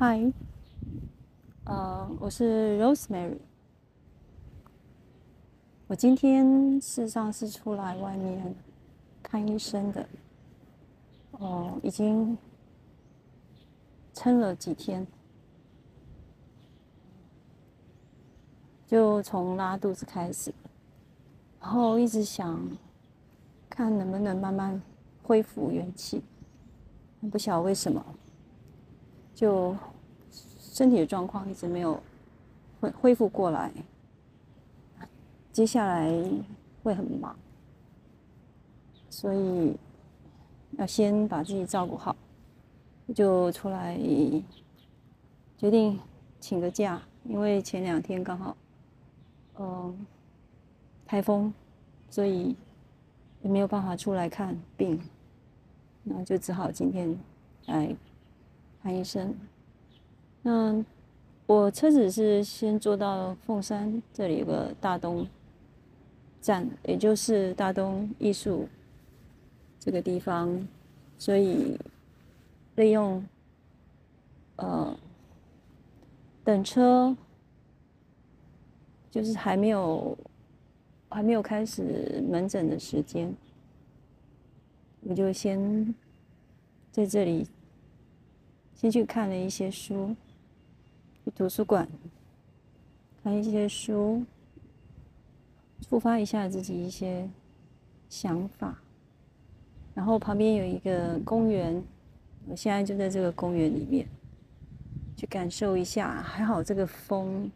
嗨，呃，我是 Rosemary。我今天事实上是出来外面看医生的，哦，已经撑了几天，就从拉肚子开始，然后一直想看能不能慢慢恢复元气，不晓得为什么。就身体的状况一直没有恢恢复过来，接下来会很忙，所以要先把自己照顾好，就出来决定请个假，因为前两天刚好嗯台风，所以也没有办法出来看病，那就只好今天来。看医生。那我车子是先坐到凤山，这里有个大东站，也就是大东艺术这个地方，所以利用呃等车，就是还没有还没有开始门诊的时间，我就先在这里。先去看了一些书，去图书馆看一些书，触发一下自己一些想法。然后旁边有一个公园，我现在就在这个公园里面，去感受一下。还好这个风，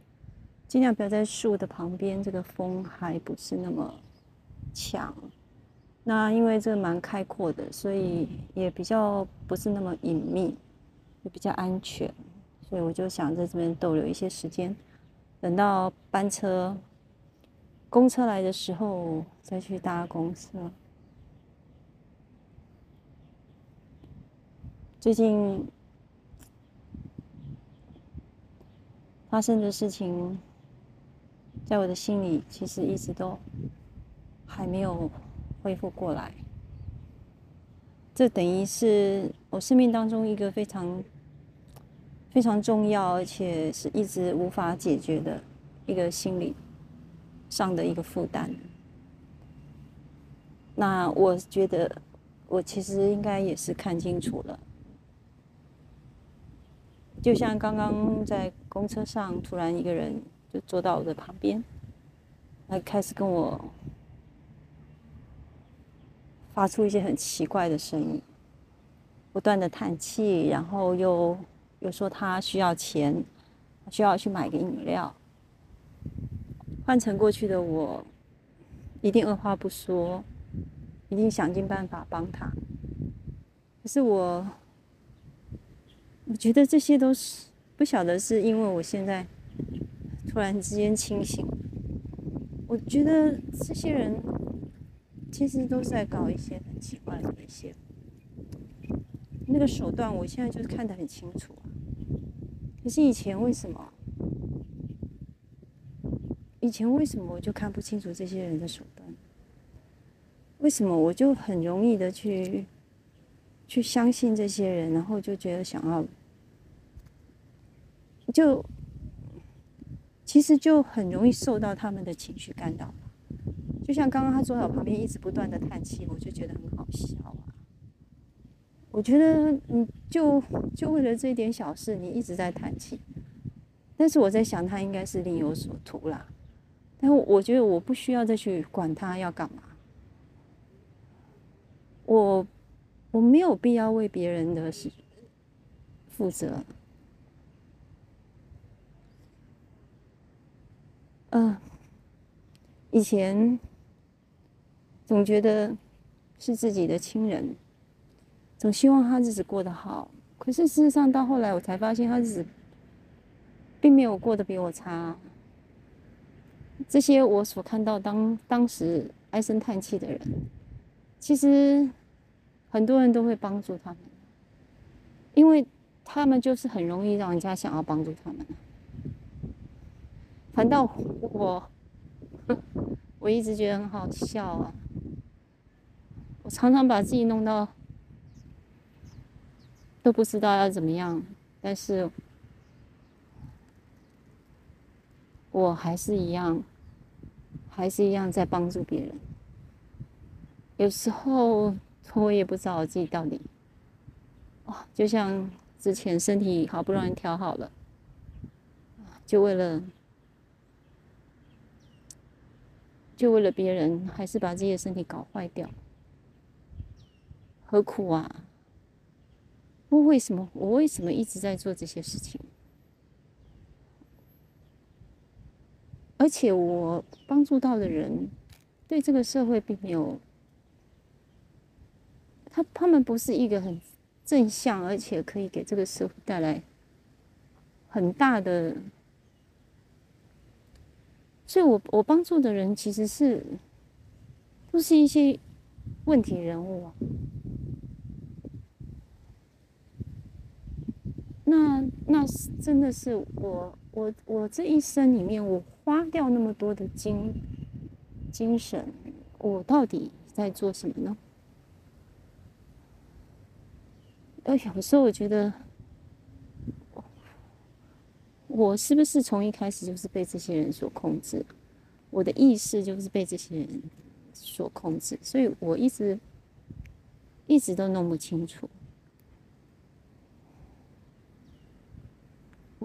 尽量不要在树的旁边，这个风还不是那么强。那因为这蛮开阔的，所以也比较不是那么隐秘。也比较安全，所以我就想在这边逗留一些时间，等到班车、公车来的时候再去搭公车。最近发生的事情，在我的心里其实一直都还没有恢复过来。这等于是我生命当中一个非常非常重要，而且是一直无法解决的一个心理上的一个负担。那我觉得，我其实应该也是看清楚了。就像刚刚在公车上，突然一个人就坐到我的旁边，他开始跟我。发出一些很奇怪的声音，不断的叹气，然后又又说他需要钱，需要去买个饮料。换成过去的我，一定二话不说，一定想尽办法帮他。可是我，我觉得这些都是不晓得是因为我现在突然之间清醒，我觉得这些人。其实都在搞一些很奇怪的一些那个手段，我现在就是看得很清楚。可是以前为什么？以前为什么我就看不清楚这些人的手段？为什么我就很容易的去去相信这些人，然后就觉得想要就其实就很容易受到他们的情绪干扰。就像刚刚他坐在我旁边，一直不断的叹气，我就觉得很好笑啊。我觉得你就就为了这点小事，你一直在叹气。但是我在想，他应该是另有所图啦。但我觉得我不需要再去管他要干嘛。我我没有必要为别人的事负责。嗯，以前。总觉得是自己的亲人，总希望他日子过得好。可是事实上，到后来我才发现，他日子并没有过得比我差。这些我所看到当当时唉声叹气的人，其实很多人都会帮助他们，因为他们就是很容易让人家想要帮助他们。反倒我，我一直觉得很好笑啊。我常常把自己弄到都不知道要怎么样，但是我还是一样，还是一样在帮助别人。有时候我也不知道我自己到底，哦，就像之前身体好不容易调好了，就为了就为了别人，还是把自己的身体搞坏掉，何苦啊？我为什么？我为什么一直在做这些事情？而且我帮助到的人，对这个社会并没有，他他们不是一个很正向，而且可以给这个社会带来很大的。所以我我帮助的人其实是，都是一些问题人物啊。那那是真的是我我我这一生里面，我花掉那么多的精精神，我到底在做什么呢？呃，有时候我觉得，我是不是从一开始就是被这些人所控制？我的意识就是被这些人所控制，所以我一直一直都弄不清楚。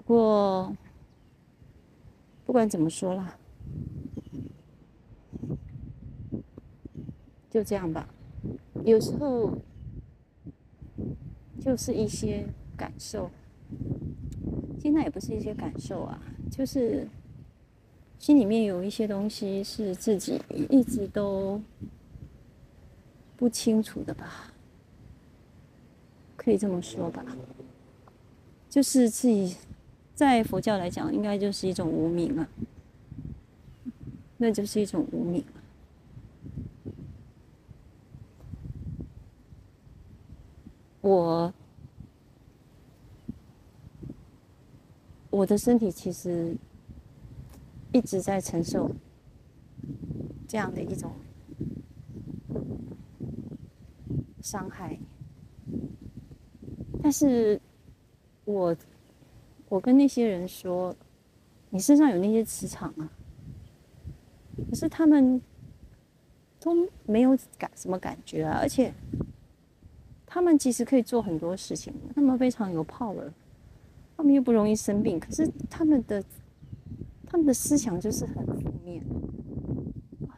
过，不管怎么说啦，就这样吧。有时候就是一些感受，现在也不是一些感受啊，就是心里面有一些东西是自己一直都不清楚的吧，可以这么说吧，就是自己。在佛教来讲，应该就是一种无名啊，那就是一种无名。我我的身体其实一直在承受这样的一种伤害，但是我。我跟那些人说：“你身上有那些磁场啊。”可是他们都没有感什么感觉啊，而且他们其实可以做很多事情，他们非常有 power，他们又不容易生病。可是他们的他们的思想就是很负面，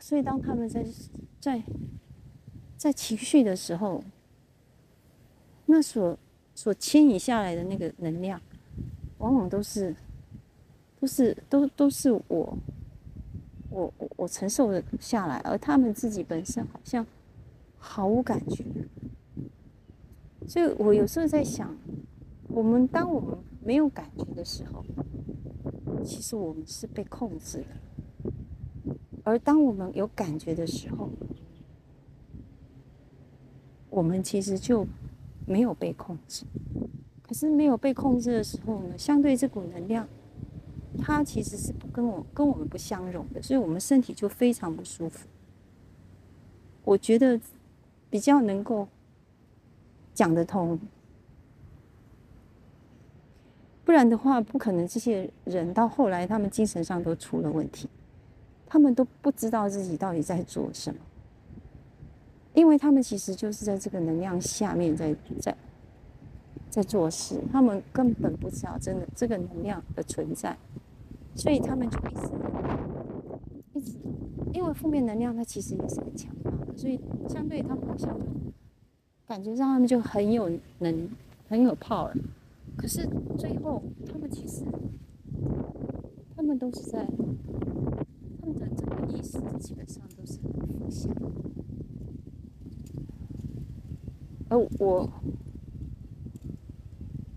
所以当他们在在在情绪的时候，那所所牵引下来的那个能量。往往都是，都是都都是我，我我我承受的下来，而他们自己本身好像毫无感觉。所以我有时候在想，我们当我们没有感觉的时候，其实我们是被控制的；而当我们有感觉的时候，我们其实就没有被控制。可是没有被控制的时候呢？相对这股能量，它其实是不跟我跟我们不相容的，所以我们身体就非常不舒服。我觉得比较能够讲得通，不然的话，不可能这些人到后来他们精神上都出了问题，他们都不知道自己到底在做什么，因为他们其实就是在这个能量下面在在。在做事，他们根本不知道真的这个能量的存在，所以他们就一直一直，因为负面能量它其实也是很强大的，所以相对他们好像感觉上他们就很有能很有 power，可是最后他们其实他们都是在他们的整个意识基本上都是很负向，而我。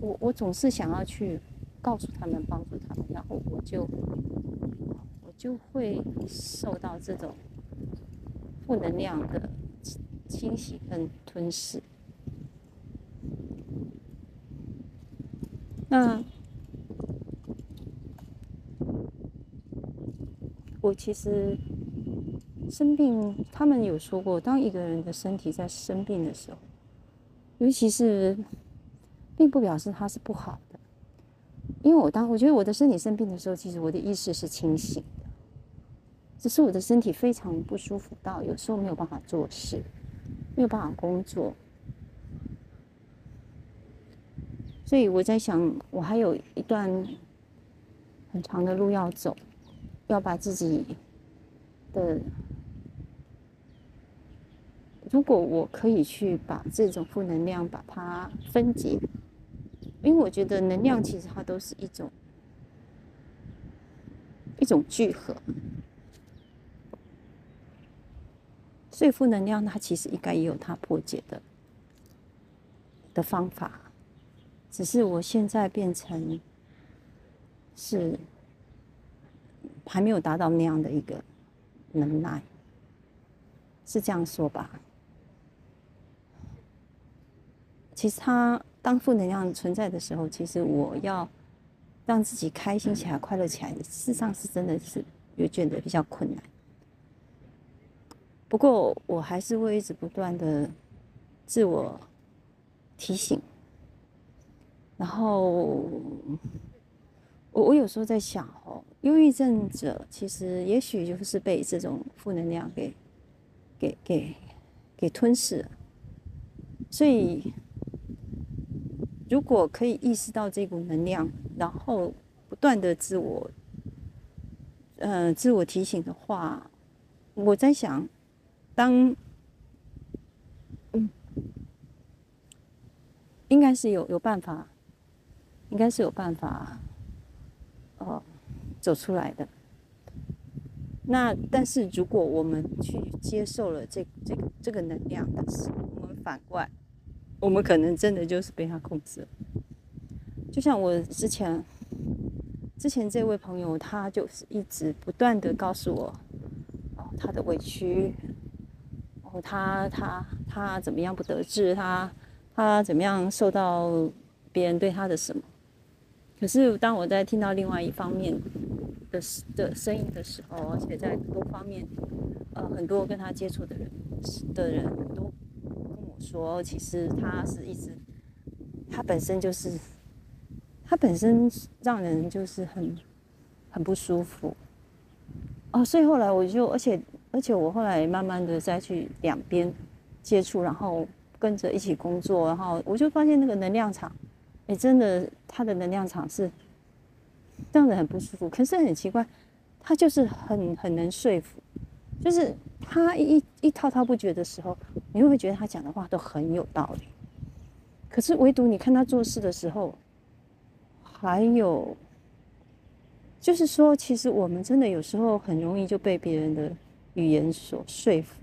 我我总是想要去告诉他们，帮助他们，然后我就我就会受到这种负能量的清洗跟吞噬。那我其实生病，他们有说过，当一个人的身体在生病的时候，尤其是。并不表示它是不好的，因为我当我觉得我的身体生病的时候，其实我的意识是清醒的，只是我的身体非常不舒服到有时候没有办法做事，没有办法工作。所以我在想，我还有一段很长的路要走，要把自己的，如果我可以去把这种负能量把它分解。因为我觉得能量其实它都是一种一种聚合，所以负能量它其实应该也有它破解的的方法，只是我现在变成是还没有达到那样的一个能耐，是这样说吧？其实它。当负能量存在的时候，其实我要让自己开心起来、快乐起来，事实上是真的是有觉得比较困难。不过我还是会一直不断的自我提醒。然后我我有时候在想哦，忧郁症者其实也许就是被这种负能量给给给给吞噬了，所以。如果可以意识到这股能量，然后不断的自我，呃，自我提醒的话，我在想，当，嗯，应该是有有办法，应该是有办法，呃，走出来的。那但是如果我们去接受了这这个这个能量，但是我们反过来。我们可能真的就是被他控制了，就像我之前，之前这位朋友，他就是一直不断的告诉我，哦，他的委屈，哦，他他他怎么样不得志，他他怎么样受到别人对他的什么？可是当我在听到另外一方面的的声音的时候，而且在多方面，呃，很多跟他接触的人的人。说，其实他是一直，他本身就是，他本身让人就是很很不舒服。哦，所以后来我就，而且而且我后来慢慢的再去两边接触，然后跟着一起工作，然后我就发现那个能量场，哎，真的他的能量场是让人很不舒服。可是很奇怪，他就是很很能说服，就是。他一一滔滔不绝的时候，你会不会觉得他讲的话都很有道理？可是唯独你看他做事的时候，还有，就是说，其实我们真的有时候很容易就被别人的语言所说服。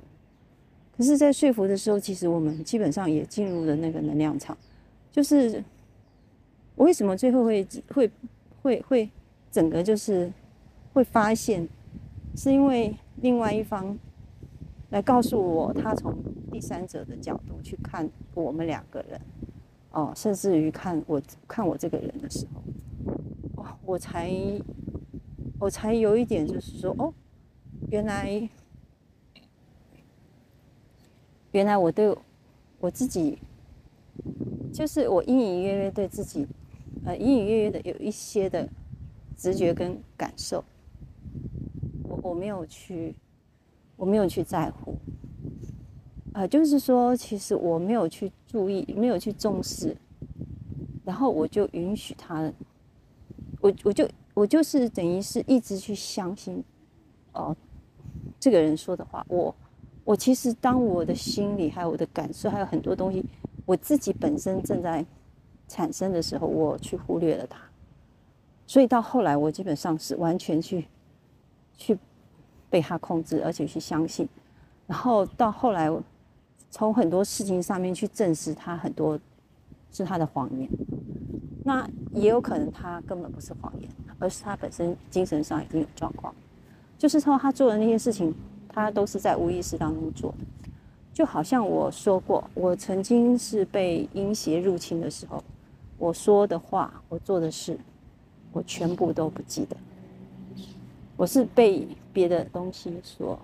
可是，在说服的时候，其实我们基本上也进入了那个能量场。就是我为什么最后会会会会整个就是会发现，是因为另外一方。来告诉我，他从第三者的角度去看我们两个人，哦，甚至于看我看我这个人的时候，哇，我才我才有一点就是说，哦，原来原来我对我自己，就是我隐隐约约对自己，呃，隐隐约约的有一些的直觉跟感受，我我没有去。我没有去在乎，呃，就是说，其实我没有去注意，没有去重视，然后我就允许他，我我就我就是等于是一直去相信，哦，这个人说的话，我我其实当我的心里还有我的感受，还有很多东西，我自己本身正在产生的时候，我去忽略了他，所以到后来，我基本上是完全去去。被他控制，而且去相信，然后到后来，从很多事情上面去证实他很多是他的谎言。那也有可能他根本不是谎言，而是他本身精神上已经有状况。就是说他做的那些事情，他都是在无意识当中做的。就好像我说过，我曾经是被阴邪入侵的时候，我说的话，我做的事，我全部都不记得。我是被别的东西所，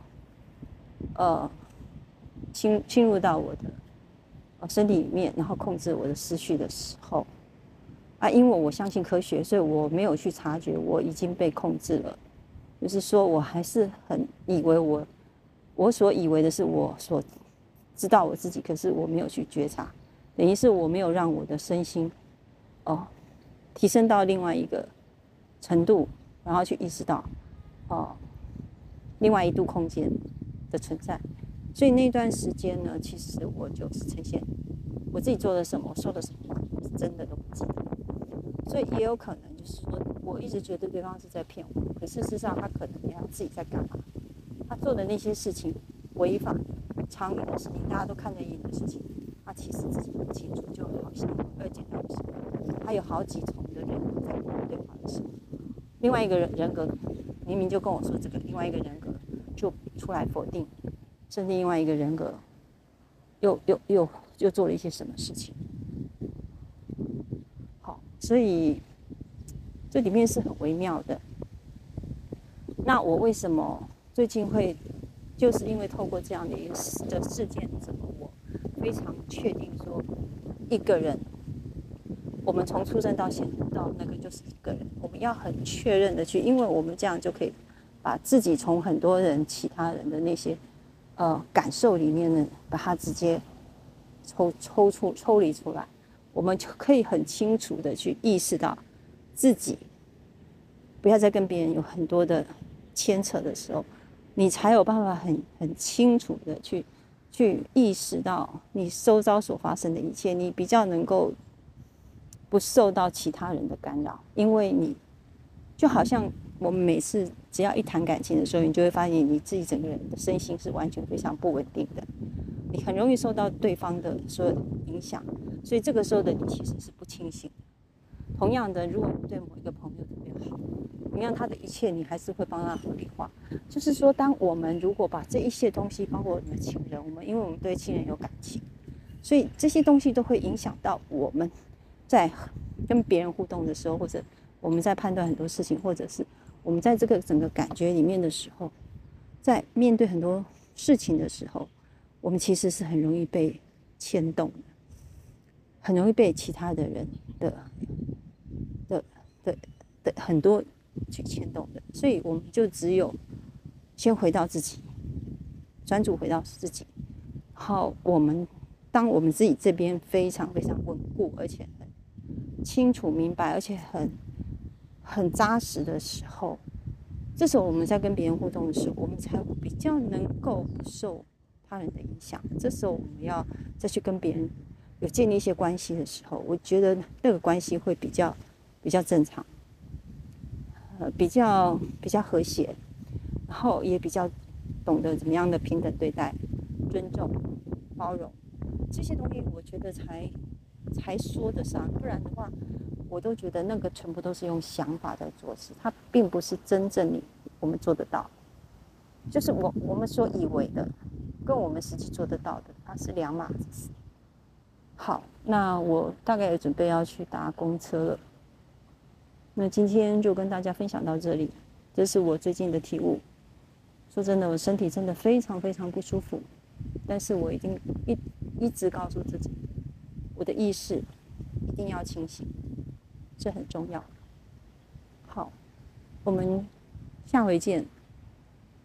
呃，侵侵入到我的身体里面，然后控制我的思绪的时候，啊，因为我相信科学，所以我没有去察觉我已经被控制了。就是说我还是很以为我，我所以为的是我所知道我自己，可是我没有去觉察，等于是我没有让我的身心哦提升到另外一个程度，然后去意识到哦另外一度空间的存在。所以那段时间呢，其实我就是呈现我自己做了什么，说了什么，真的都不记得。所以也有可能就是说，我一直觉得对方是在骗我，可事实上他可能也要自己在干嘛。他做的那些事情违法、常理的事情，大家都看得眼的事情，他其实自己不清楚。就好像二姐那的时候，他有好几重的人格在对方的时候，另外一个人人格明明就跟我说这个，另外一个人格就出来否定，甚至另外一个人格又又又又做了一些什么事情。好所以这里面是很微妙的。那我为什么最近会，就是因为透过这样的一个事的事件，怎么我非常确定说，一个人，我们从出生到现到那个就是一个人，我们要很确认的去，因为我们这样就可以把自己从很多人其他人的那些呃感受里面呢，把它直接抽抽出抽离出来。我们就可以很清楚的去意识到，自己不要再跟别人有很多的牵扯的时候，你才有办法很很清楚的去去意识到你周遭所发生的一切，你比较能够不受到其他人的干扰，因为你就好像我们每次只要一谈感情的时候，你就会发现你自己整个人的身心是完全非常不稳定的。你很容易受到对方的所有的影响，所以这个时候的你其实是不清醒。同样的，如果你对某一个朋友特别好，同样他的一切你还是会帮他合理化。就是说，当我们如果把这一些东西，包括我们的亲人，我们因为我们对亲人有感情，所以这些东西都会影响到我们在跟别人互动的时候，或者我们在判断很多事情，或者是我们在这个整个感觉里面的时候，在面对很多事情的时候。我们其实是很容易被牵动的，很容易被其他的人的的的的很多去牵动的，所以我们就只有先回到自己，专注回到自己。好，我们当我们自己这边非常非常稳固，而且清楚明白，而且很很扎实的时候，这时候我们在跟别人互动的时候，我们才比较能够不受。他人的影响，这时候我们要再去跟别人有建立一些关系的时候，我觉得那个关系会比较比较正常，呃，比较比较和谐，然后也比较懂得怎么样的平等对待、尊重、包容这些东西，我觉得才才说得上，不然的话，我都觉得那个全部都是用想法在做事，它并不是真正你我们做得到，就是我我们所以为的。跟我们实际做得到的，它是两码子事。好，那我大概也准备要去搭公车了。那今天就跟大家分享到这里，这是我最近的体悟。说真的，我身体真的非常非常不舒服，但是我已经一一直告诉自己，我的意识一定要清醒，这很重要。好，我们下回见，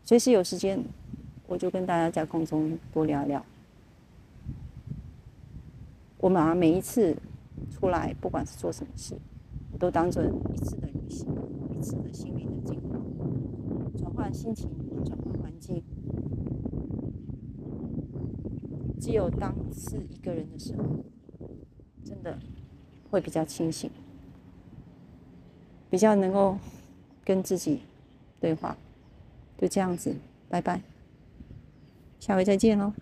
随时有时间。我就跟大家在空中多聊聊。我们啊，每一次出来，不管是做什么事，我都当做一次的旅行，一次的心灵的进化，转换心情，转换环境。只有当是一个人的时候，的会比较清醒，比较能够跟自己对话。就这样子，拜拜。下回再见喽。